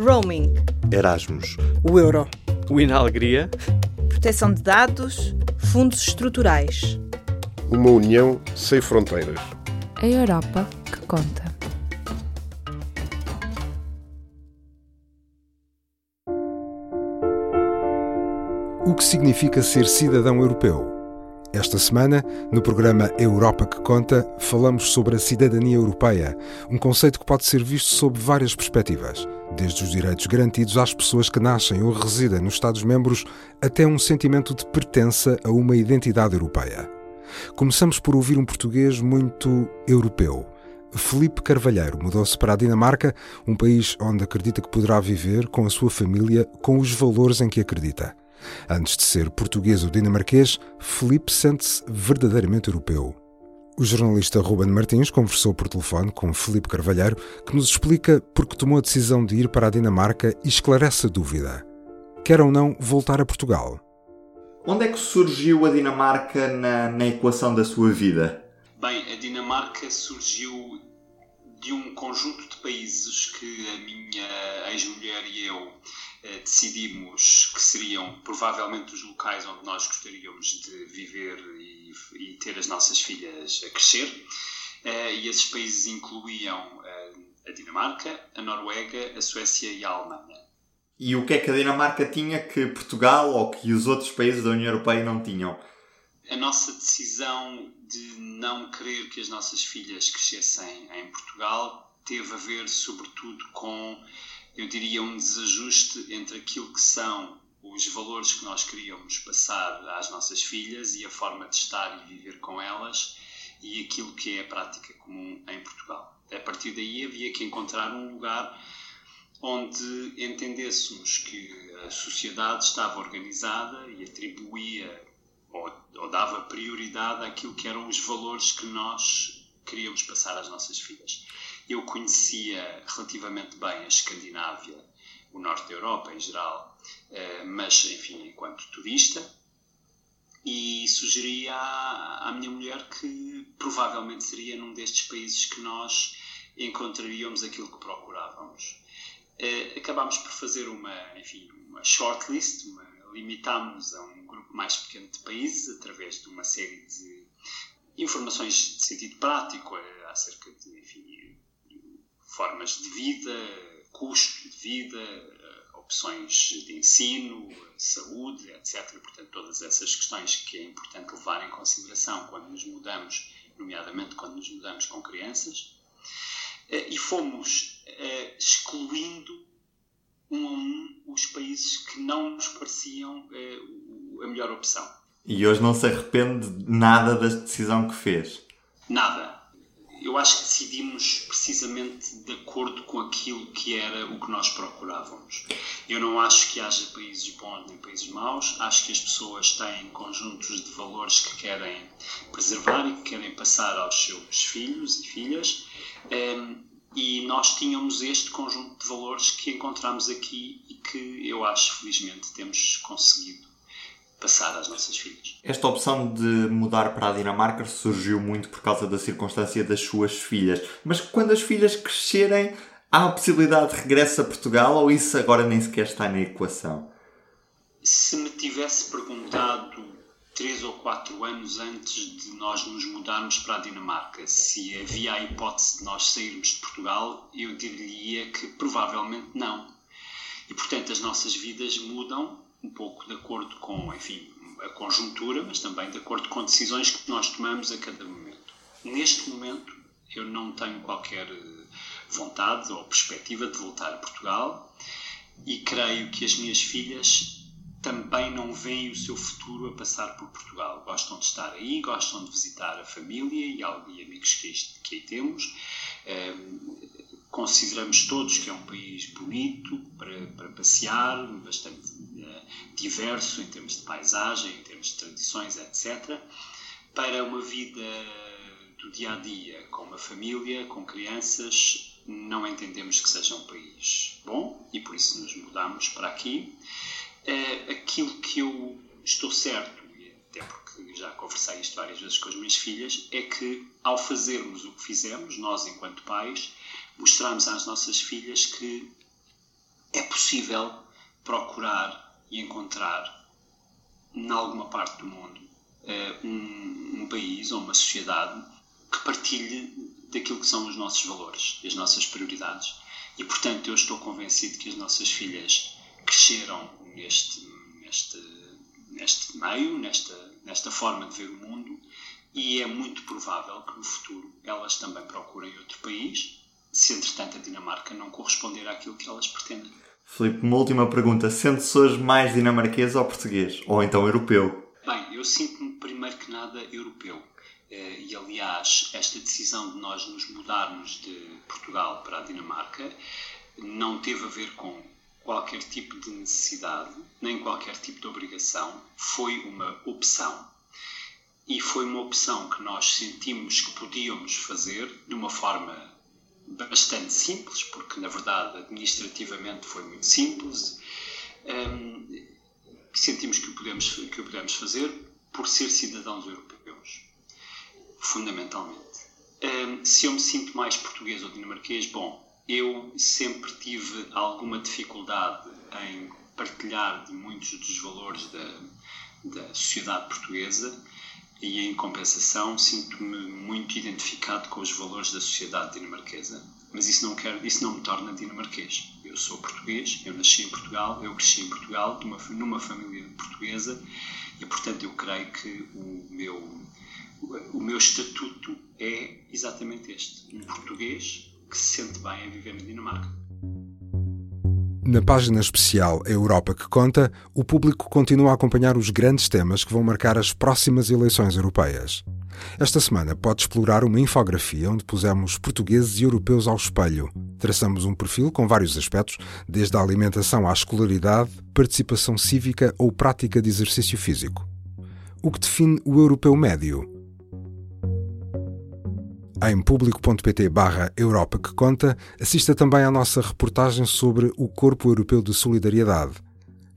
Roaming. Erasmus. O euro. O Inalegria. Proteção de dados. Fundos estruturais. Uma união sem fronteiras. A Europa que conta. O que significa ser cidadão europeu? Esta semana, no programa Europa que Conta, falamos sobre a cidadania europeia, um conceito que pode ser visto sob várias perspectivas, desde os direitos garantidos às pessoas que nascem ou residem nos Estados-membros, até um sentimento de pertença a uma identidade europeia. Começamos por ouvir um português muito europeu. Felipe Carvalheiro mudou-se para a Dinamarca, um país onde acredita que poderá viver com a sua família com os valores em que acredita. Antes de ser português ou dinamarquês, Felipe sente-se verdadeiramente europeu. O jornalista Ruben Martins conversou por telefone com Felipe Carvalheiro, que nos explica por que tomou a decisão de ir para a Dinamarca e esclarece a dúvida. Quer ou não voltar a Portugal? Onde é que surgiu a Dinamarca na, na equação da sua vida? Bem, a Dinamarca surgiu de um conjunto de países que a minha ex-mulher e eu eh, decidimos que seriam provavelmente os locais onde nós gostaríamos de viver e, e ter as nossas filhas a crescer. Eh, e esses países incluíam eh, a Dinamarca, a Noruega, a Suécia e a Alemanha. E o que é que a Dinamarca tinha que Portugal ou que os outros países da União Europeia não tinham? A nossa decisão de não querer que as nossas filhas crescessem em Portugal teve a ver, sobretudo, com, eu diria, um desajuste entre aquilo que são os valores que nós queríamos passar às nossas filhas e a forma de estar e viver com elas e aquilo que é a prática comum em Portugal. A partir daí havia que encontrar um lugar onde entendêssemos que a sociedade estava organizada e atribuía ou, ou, dava prioridade àquilo que eram os valores que nós queríamos passar às nossas filhas. Eu conhecia relativamente bem a Escandinávia, o norte da Europa em geral, eh, mas, enfim, enquanto turista, e sugeri à, à minha mulher que provavelmente seria num destes países que nós encontraríamos aquilo que procurávamos. Uh, acabámos por fazer uma, enfim, uma shortlist, uma, limitámos a um grupo mais pequeno de países através de uma série de informações de sentido prático uh, acerca de, enfim, formas de vida, custo de vida, uh, opções de ensino, saúde, etc. Portanto, todas essas questões que é importante levar em consideração quando nos mudamos, nomeadamente quando nos mudamos com crianças. E fomos excluindo um a um os países que não nos pareciam a melhor opção. E hoje não se arrepende de nada da decisão que fez? Nada. Eu acho que decidimos precisamente de acordo com aquilo que era o que nós procurávamos. Eu não acho que haja países bons nem países maus, acho que as pessoas têm conjuntos de valores que querem preservar e que querem passar aos seus filhos e filhas. Um, e nós tínhamos este conjunto de valores que encontramos aqui e que eu acho, felizmente, temos conseguido passar às nossas filhas. Esta opção de mudar para a Dinamarca surgiu muito por causa da circunstância das suas filhas. Mas quando as filhas crescerem, há a possibilidade de regresso a Portugal ou isso agora nem sequer está na equação? Se me tivesse perguntado três ou quatro anos antes de nós nos mudarmos para a Dinamarca, se havia a hipótese de nós sairmos de Portugal, eu diria que provavelmente não. E portanto as nossas vidas mudam um pouco de acordo com, enfim, a conjuntura, mas também de acordo com decisões que nós tomamos a cada momento. Neste momento, eu não tenho qualquer eh, vontade ou perspectiva de voltar a Portugal e creio que as minhas filhas também não veem o seu futuro a passar por Portugal. Gostam de estar aí, gostam de visitar a família e, amigos que, aí temos. Um, consideramos todos que é um país bonito para, para passear, bastante diverso em termos de paisagem, em termos de tradições, etc. Para uma vida do dia a dia, com uma família, com crianças, não entendemos que seja um país bom e por isso nos mudamos para aqui. Uh, aquilo que eu estou certo, e até porque já conversei isto várias vezes com as minhas filhas, é que ao fazermos o que fizemos, nós enquanto pais, mostramos às nossas filhas que é possível procurar e encontrar, em alguma parte do mundo, eh, um, um país ou uma sociedade que partilhe daquilo que são os nossos valores, as nossas prioridades. E, portanto, eu estou convencido que as nossas filhas cresceram neste, neste, neste meio, nesta, nesta forma de ver o mundo, e é muito provável que no futuro elas também procurem outro país, se entretanto a Dinamarca não corresponder àquilo que elas pretendem. Filipe, uma última pergunta. Sente-se hoje mais dinamarquês ou português? Ou então europeu? Bem, eu sinto-me primeiro que nada europeu. Eh, e aliás, esta decisão de nós nos mudarmos de Portugal para a Dinamarca não teve a ver com qualquer tipo de necessidade, nem qualquer tipo de obrigação, foi uma opção. E foi uma opção que nós sentimos que podíamos fazer de uma forma bastante simples, porque na verdade administrativamente foi muito simples. Um, sentimos que o, podemos, que o podemos fazer por ser cidadãos europeus fundamentalmente. Um, se eu me sinto mais português ou dinamarquês, bom, eu sempre tive alguma dificuldade em partilhar de muitos dos valores da, da sociedade portuguesa e, em compensação, sinto-me muito identificado com os valores da sociedade dinamarquesa. Mas isso não, quer, isso não me torna dinamarquês. Eu sou português, eu nasci em Portugal, eu cresci em Portugal, numa, numa família portuguesa e, portanto, eu creio que o meu o meu estatuto é exatamente este: um português que se sente bem a viver na Dinamarca. Na página especial A Europa que Conta, o público continua a acompanhar os grandes temas que vão marcar as próximas eleições europeias. Esta semana pode explorar uma infografia onde pusemos portugueses e europeus ao espelho. Traçamos um perfil com vários aspectos, desde a alimentação à escolaridade, participação cívica ou prática de exercício físico. O que define o europeu médio? Em público.pt barra Europa que conta, assista também à nossa reportagem sobre o Corpo Europeu de Solidariedade.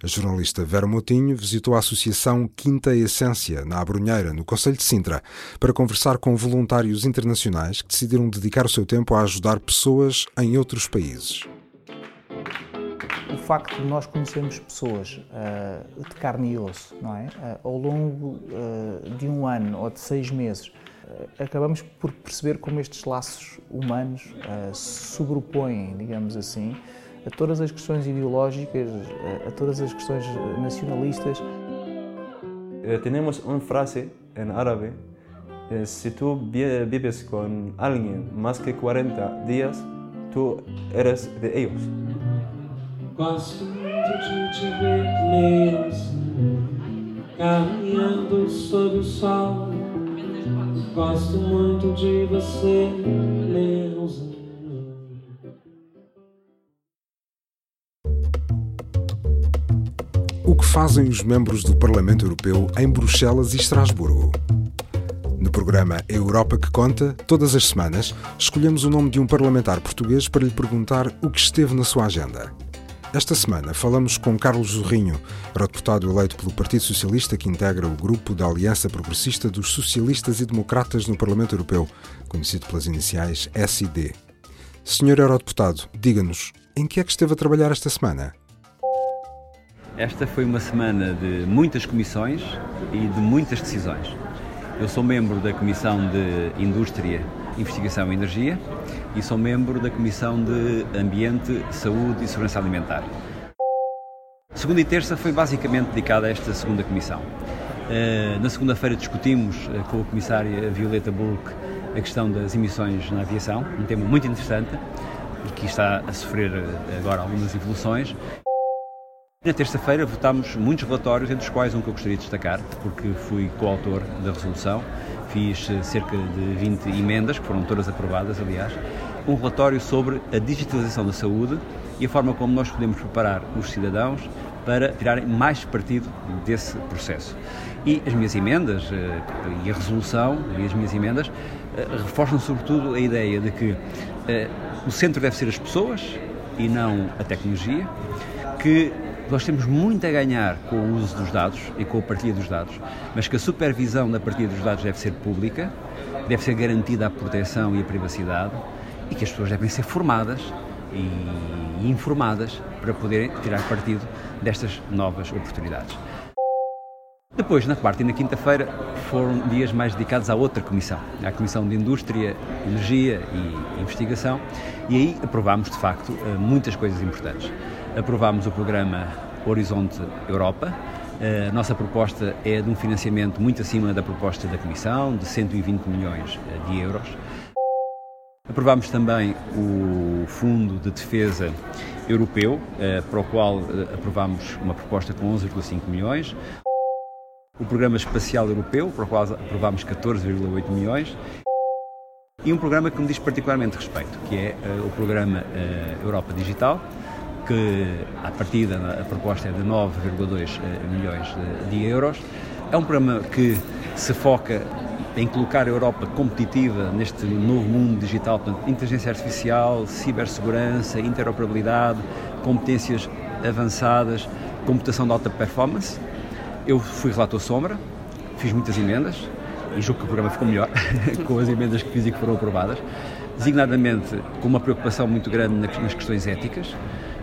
A jornalista Vera Motinho visitou a Associação Quinta Essência, na Abrunheira, no Conselho de Sintra, para conversar com voluntários internacionais que decidiram dedicar o seu tempo a ajudar pessoas em outros países. O facto de nós conhecermos pessoas uh, de carne e osso, não é? Uh, ao longo uh, de um ano ou de seis meses, acabamos por perceber como estes laços humanos uh, se sobrepõem, digamos assim, a todas as questões ideológicas, a, a todas as questões nacionalistas. Uh, temos uma frase em árabe: se tu vives com alguém mais que 40 dias, tu eres de eles. Gosto muito de te ver, Deus, caminhando sob o sol. Gosto muito de você, Neuza. O que fazem os membros do Parlamento Europeu em Bruxelas e Estrasburgo? No programa Europa que Conta, todas as semanas, escolhemos o nome de um parlamentar português para lhe perguntar o que esteve na sua agenda. Esta semana falamos com Carlos Zorrinho, eurodeputado eleito pelo Partido Socialista que integra o grupo da Aliança Progressista dos Socialistas e Democratas no Parlamento Europeu, conhecido pelas iniciais SID. Senhor eurodeputado, diga-nos, em que é que esteve a trabalhar esta semana? Esta foi uma semana de muitas comissões e de muitas decisões. Eu sou membro da Comissão de Indústria, Investigação e Energia e sou membro da Comissão de Ambiente, Saúde e Segurança Alimentar. Segunda e terça foi basicamente dedicada a esta segunda comissão. Eh, na segunda-feira discutimos eh, com a comissária Violeta Bulk a questão das emissões na aviação, um tema muito interessante e que está a sofrer eh, agora algumas evoluções. Na terça-feira votámos muitos relatórios, entre os quais um que eu gostaria de destacar, porque fui coautor da resolução. Fiz eh, cerca de 20 emendas, que foram todas aprovadas, aliás. Um relatório sobre a digitalização da saúde e a forma como nós podemos preparar os cidadãos para tirarem mais partido desse processo. E as minhas emendas eh, e a resolução e as minhas emendas eh, reforçam sobretudo a ideia de que o centro deve ser as pessoas e não a tecnologia, que nós temos muito a ganhar com o uso dos dados e com a partilha dos dados, mas que a supervisão da partilha dos dados deve ser pública, deve ser garantida a proteção e a privacidade e que as pessoas devem ser formadas e informadas para poderem tirar partido destas novas oportunidades. Depois, na quarta e na quinta-feira, foram dias mais dedicados à outra comissão, à Comissão de Indústria, Energia e Investigação, e aí aprovámos, de facto, eh, muitas coisas importantes. Aprovámos o programa Horizonte Europa. Eh, a nossa proposta é de um financiamento muito acima da proposta da Comissão, de 120 milhões eh, de euros. Aprovámos também o Fundo de Defesa Europeu, para o qual aprovámos uma proposta com 11,5 milhões o Programa Espacial Europeu, para o qual aprovámos 14,8 milhões, e um programa que me diz particularmente respeito, que é o Programa Europa Digital, que, à partida, a proposta é de 9,2 uh, milhões de, de, euros. É um programa que se foca em colocar a Europa competitiva neste novo mundo digital, portanto, inteligência artificial, cibersegurança, interoperabilidade, competências avançadas, computação de alta performance, eu fui relator sombra, fiz muitas emendas e julgo que o programa ficou melhor com as emendas que fiz e que foram aprovadas, designadamente com uma preocupação muito grande nas questões éticas.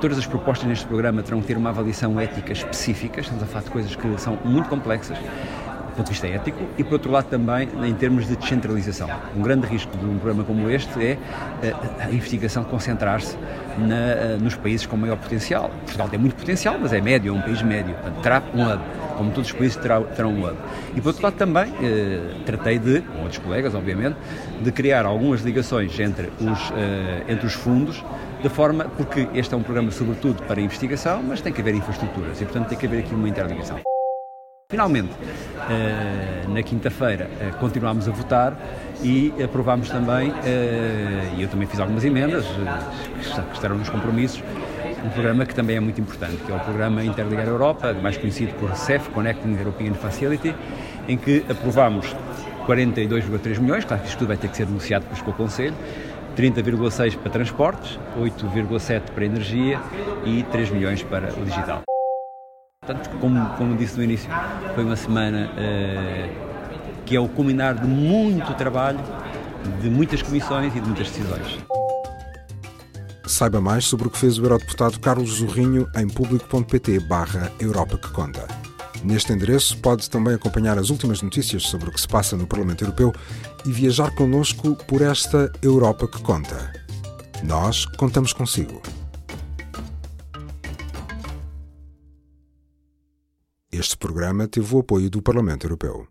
Todas as propostas neste programa terão que ter uma avaliação ética específica, estamos a falar de coisas que são muito complexas do ponto de vista ético e, por outro lado, também em termos de descentralização. Um grande risco de um programa como este é eh, a investigação concentrar-se eh, nos países com maior potencial. Portugal tem muito potencial, mas é médio, é um país médio. Portanto, terá um hub como todos os países terão um hub. E por outro lado também eh, tratei de, com outros colegas obviamente, de criar algumas ligações entre os, eh, entre os fundos, de forma, porque este é um programa sobretudo para investigação, mas tem que haver infraestruturas e portanto tem que haver aqui uma interligação. Finalmente, eh, na quinta-feira, eh, continuámos a votar e aprovámos também, eh, e eu também fiz algumas emendas, que estarão nos compromissos, um programa que também é muito importante, que é o Programa Interligar Europa, mais conhecido por CEF, Connecting European Facility, em que aprovamos 42,3 milhões, claro que isto tudo vai ter que ser negociado depois com o Conselho, 30,6 para transportes, 8,7 para energia e 3 milhões para o digital. Portanto, como, como disse no início, foi uma semana uh, que é o culminar de muito trabalho, de muitas comissões e de muitas decisões. Saiba mais sobre o que fez o eurodeputado Carlos Zorrinho em público.pt barra Europa que Conta. Neste endereço pode também acompanhar as últimas notícias sobre o que se passa no Parlamento Europeu e viajar connosco por esta Europa que Conta. Nós contamos consigo. Este programa teve o apoio do Parlamento Europeu.